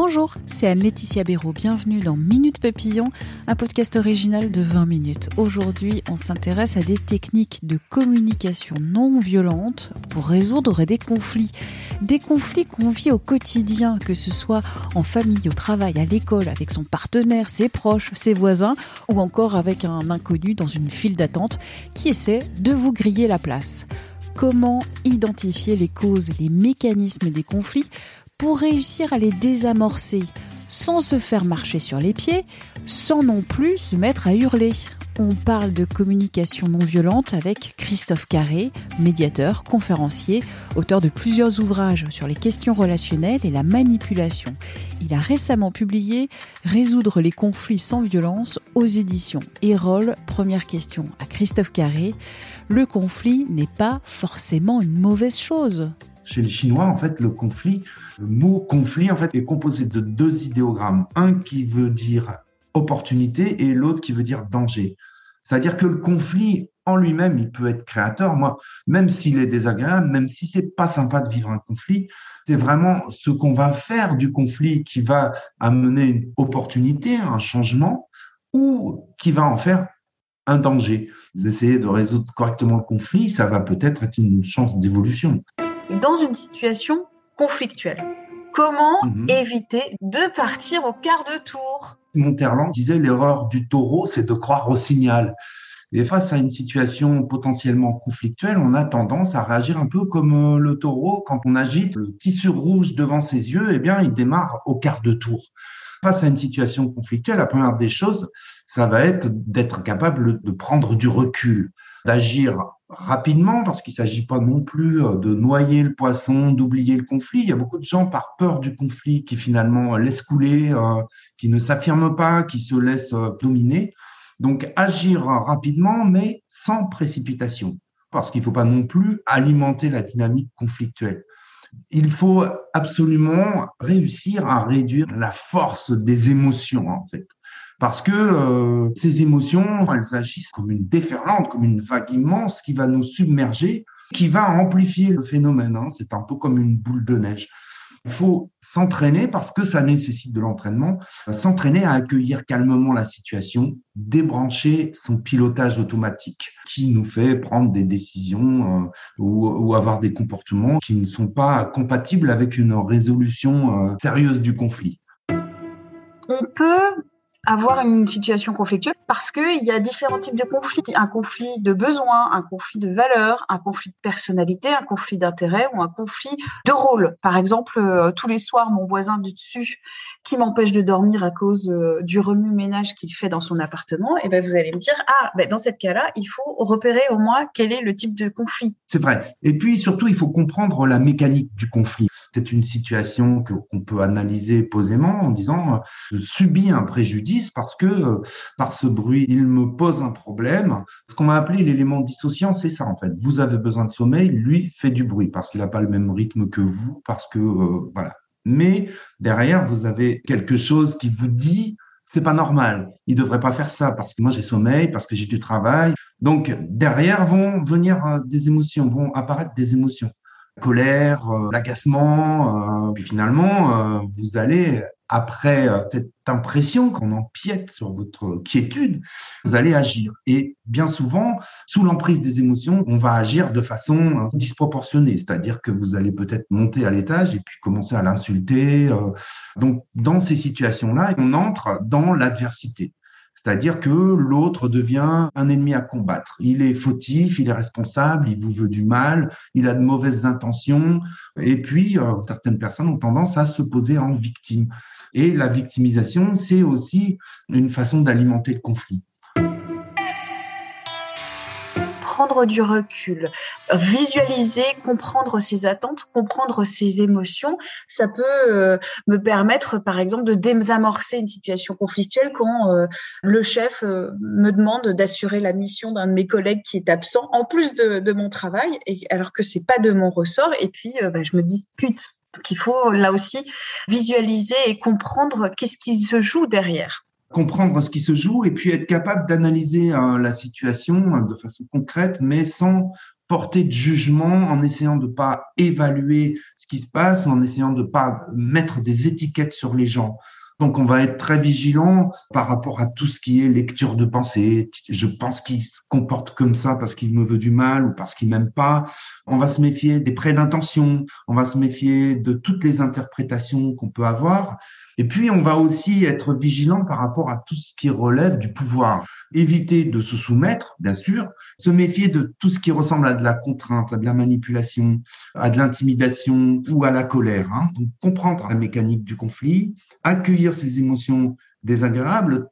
Bonjour, c'est Anne-Laetitia Béraud. Bienvenue dans Minute Papillon, un podcast original de 20 minutes. Aujourd'hui, on s'intéresse à des techniques de communication non violente pour résoudre des conflits. Des conflits qu'on vit au quotidien, que ce soit en famille, au travail, à l'école, avec son partenaire, ses proches, ses voisins, ou encore avec un inconnu dans une file d'attente qui essaie de vous griller la place comment identifier les causes, les mécanismes des conflits pour réussir à les désamorcer sans se faire marcher sur les pieds, sans non plus se mettre à hurler. On parle de communication non violente avec Christophe Carré, médiateur, conférencier, auteur de plusieurs ouvrages sur les questions relationnelles et la manipulation. Il a récemment publié Résoudre les conflits sans violence aux éditions Erol. Première question à Christophe Carré. Le conflit n'est pas forcément une mauvaise chose. Chez les Chinois, en fait, le conflit, le mot conflit, en fait, est composé de deux idéogrammes. Un qui veut dire opportunité et l'autre qui veut dire danger. C'est-à-dire que le conflit en lui-même, il peut être créateur. Moi, même s'il est désagréable, même si c'est pas sympa de vivre un conflit, c'est vraiment ce qu'on va faire du conflit qui va amener une opportunité, un changement, ou qui va en faire un danger. Essayer de résoudre correctement le conflit, ça va peut-être être une chance d'évolution dans une situation conflictuelle. Comment mhm. éviter de partir au quart de tour? Monterland disait l'erreur du taureau, c'est de croire au signal. Et face à une situation potentiellement conflictuelle, on a tendance à réagir un peu comme euh, le taureau quand on agite le tissu rouge devant ses yeux, eh bien, il démarre au quart de tour. Face à une situation conflictuelle, la première des choses, ça va être d'être capable de prendre du recul, d'agir rapidement parce qu'il ne s'agit pas non plus euh, de noyer le poisson, d'oublier le conflit. Il y a beaucoup de gens par peur du conflit qui finalement laissent couler, euh, qui ne s'affirment pas, qui se laissent euh, dominer. Donc agir rapidement mais sans précipitation parce qu'il ne faut pas non plus alimenter la dynamique conflictuelle. Il faut absolument réussir à réduire la force des émotions en fait parce que euh, ces émotions, elles agissent comme une déferlante, comme une vague immense qui va nous submerger, qui va amplifier le phénomène. Hein. C'est un peu comme une boule de neige. Il faut s'entraîner parce que ça nécessite de l'entraînement, s'entraîner à accueillir calmement la situation, débrancher son pilotage automatique qui nous fait prendre des décisions euh, ou, ou, avoir des comportements qui ne sont pas compatibles avec une résolution euh, sérieuse du conflit. On peut avoir une situation conflictuelle parce qu'il y a différents types de conflits. Un conflit de besoin, un conflit de valeur, un conflit de personnalité, un conflit d'intérêt ou un conflit de rôle. Par exemple, euh, tous les soirs, mon voisin du dessus qui m'empêche de dormir à cause euh, du remue-ménage qu'il fait dans son appartement, et eh ben vous allez me dire, ah, ben dans cette cas-là, il faut repérer au moins quel est le type de conflit. C'est vrai. Et puis surtout, il faut comprendre la mécanique du conflit. C'est une situation qu'on peut analyser posément en disant, euh, je subis un préjudice parce que euh, par ce bruit, il me pose un problème. Ce qu'on va appeler l'élément dissociant, c'est ça en fait. Vous avez besoin de sommeil, lui fait du bruit parce qu'il n'a pas le même rythme que vous, parce que voilà, mais derrière, vous avez quelque chose qui vous dit c'est pas normal. Il devrait pas faire ça parce que moi j'ai sommeil, parce que j'ai du travail. Donc derrière vont venir euh, des émotions, vont apparaître des émotions, colère, euh, l'agacement. Euh, puis finalement, vous allez après euh, cette impression qu'on empiète sur votre quiétude, vous allez agir. Et bien souvent, sous l'emprise des émotions, on va agir de façon euh, disproportionnée, c'est-à-dire que vous allez peut-être monter à l'étage et puis commencer à l'insulter. Euh. Donc, dans ces situations-là, on entre dans l'adversité. C'est-à-dire que l'autre devient un ennemi à combattre. Il est fautif, il est responsable, il vous veut du mal, il a de mauvaises intentions. Et puis, certaines personnes ont tendance à se poser en victime. Et la victimisation, c'est aussi une façon d'alimenter le conflit. Prendre du recul, visualiser, comprendre ses attentes, comprendre ses émotions, ça peut euh, me permettre, par exemple, de désamorcer une situation conflictuelle quand euh, le chef euh, me demande d'assurer la mission d'un de mes collègues qui est absent, en plus de, mon travail, et, alors que c'est pas de mon ressort, et puis bah, je me dispute. Donc il faut là aussi visualiser et comprendre qu'est-ce qui se joue derrière comprendre ce qui se joue et puis être capable d'analyser euh, la situation euh, de façon concrète, mais sans porter de jugement, en essayant de pas évaluer ce qui se passe, en essayant de pas mettre des étiquettes sur les gens. Donc, on va être très vigilant par rapport à tout ce qui est lecture de pensée. Je pense qu'il se comporte comme ça parce qu'il me veut du mal ou parce qu'il m'aime pas. On va se méfier des prêts d'intention. On va se méfier de toutes les interprétations qu'on peut avoir. Et puis, on va aussi être vigilant par rapport à tout ce qui relève du pouvoir. Éviter de se soumettre, bien sûr, se méfier de tout ce qui ressemble à de la contrainte, à de la manipulation, à de l'intimidation ou à la colère. Hein. Donc, comprendre la mécanique du conflit, accueillir ces émotions désagréables,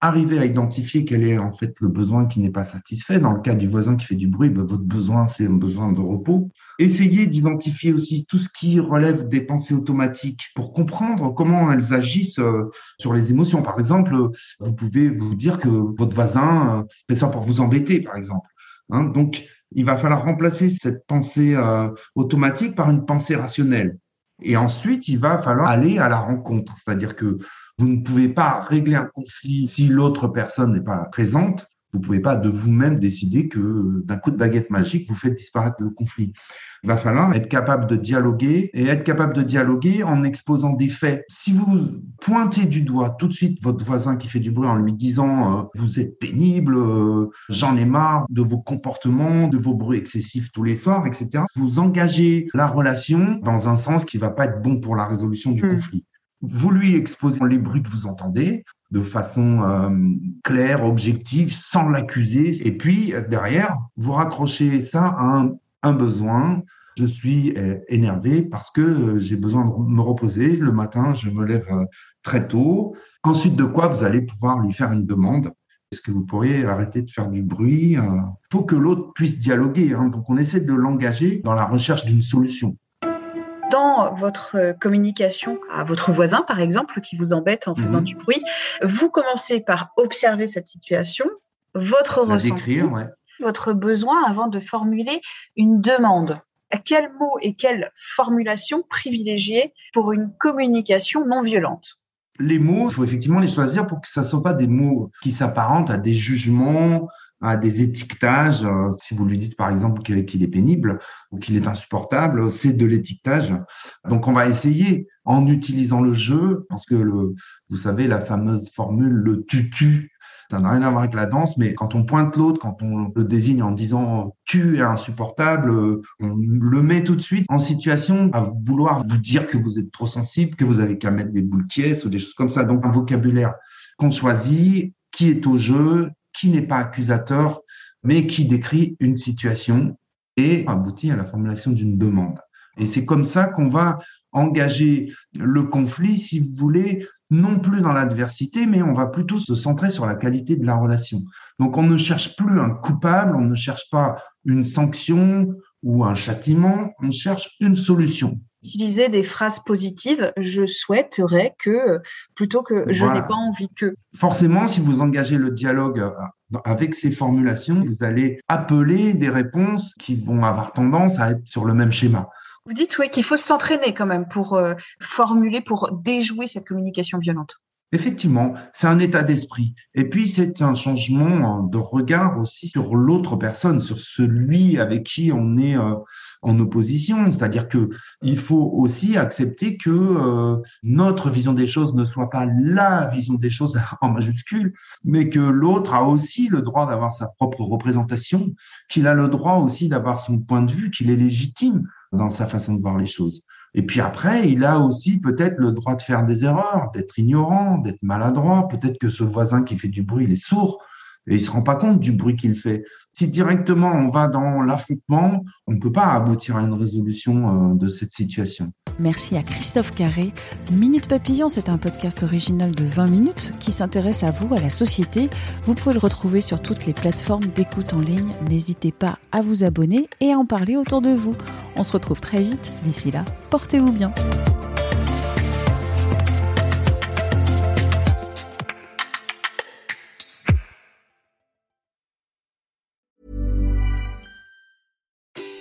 arriver à identifier quel est en fait le besoin qui n'est pas satisfait. Dans le cas du voisin qui fait du bruit, ben, votre besoin, c'est un besoin de repos. Essayez d'identifier aussi tout ce qui relève des pensées automatiques pour comprendre comment elles agissent euh, sur les émotions. Par exemple, vous pouvez vous dire que votre voisin euh, fait ça pour vous embêter, par exemple. Hein. Donc, il va falloir remplacer cette pensée euh, automatique par une pensée rationnelle. Et ensuite, il va falloir aller à la rencontre. C'est-à-dire que vous ne pouvez pas régler un conflit si l'autre personne n'est pas présente. Vous pouvez pas de vous-même décider que d'un coup de baguette magique, vous faites disparaître le conflit. Il va falloir être capable de dialoguer et être capable de dialoguer en exposant des faits. Si vous pointez du doigt tout de suite votre voisin qui fait du bruit en lui disant euh, vous êtes pénible, euh, j'en ai marre de vos comportements, de vos bruits excessifs tous les soirs, etc. Vous engagez la relation dans un sens qui va pas être bon pour la résolution du mmh. conflit. Vous lui exposez les bruits que vous entendez, de façon euh, claire, objective, sans l'accuser. Et puis, derrière, vous raccrochez ça à un, besoin. Je suis euh, énervé parce que euh, j'ai besoin de me reposer. Le matin, je me lève très tôt. Ensuite de quoi, vous allez pouvoir lui faire une demande. Est-ce que vous pourriez arrêter de faire du bruit Il faut que l'autre puisse dialoguer. Hein? Donc, on essaie de l'engager dans la recherche d'une solution dans votre euh, communication à votre voisin, par exemple, qui vous embête en faisant mhm. du bruit, vous commencez par observer cette situation, votre ressenti, votre besoin avant de formuler une demande. À quel mot et quelle formulation privilégier pour une communication non violente? Les mots, il faut effectivement les choisir pour que ça ne soit pas des mots qui s'apparentent à des jugements, à des étiquetages. Euh, si vous lui dites par exemple qu'il est pénible ou qu'il est insupportable, c'est de l'étiquetage. Donc on va essayer en utilisant le jeu, parce que le, vous savez la fameuse formule le tutu, ça n'a rien à voir avec la danse, mais quand on pointe l'autre, quand on le désigne en disant tu es insupportable, on le met tout de suite en situation à vouloir vous dire que vous êtes trop sensible, que vous avez qu'à mettre des boules pièces ou des choses comme ça. Donc un vocabulaire qu'on choisit, qui est au jeu, qui n'est pas accusateur, mais qui décrit une situation et aboutit à la formulation d'une demande. Et c'est comme ça qu'on va engager le conflit, si vous voulez, non plus dans l'adversité, mais on va plutôt se centrer sur la qualité de la relation. Donc on ne cherche plus un coupable, on ne cherche pas une sanction ou un châtiment, on cherche une solution utiliser des phrases positives, je souhaiterais que, plutôt que je n'ai pas envie que. Forcément, si vous engagez le dialogue euh, avec ces formulations, vous allez appeler des réponses qui vont avoir tendance à être sur le même schéma. Vous dites oui qu'il faut s'entraîner quand même pour euh, formuler, pour déjouer cette communication violente. Effectivement, c'est un état d'esprit. Et puis, c'est un changement de regard aussi sur l'autre personne, sur celui avec qui on est euh, en opposition. C'est-à-dire que il faut aussi accepter que euh, notre vision des choses ne soit pas la vision des choses en majuscule, mais que l'autre a aussi le droit d'avoir sa propre représentation, qu'il a le droit aussi d'avoir son point de vue, qu'il est légitime dans sa façon de voir les choses. Et puis après, il a aussi peut-être le droit de faire des erreurs, d'être ignorant, d'être maladroit. Peut-être que ce voisin qui fait du bruit, il est sourd. Et il se rend pas compte du bruit qu'il fait. Si directement on va dans l'affrontement, on ne peut pas aboutir à une résolution euh, de cette situation. Merci à Christophe Carré. Minute Papillon, c'est un podcast original de 20 minutes qui s'intéresse à vous, à la société. Vous pouvez le retrouver sur toutes les plateformes d'écoute en ligne. N'hésitez pas à vous abonner et à en parler autour de vous. On se retrouve très vite. D'ici là, portez-vous bien.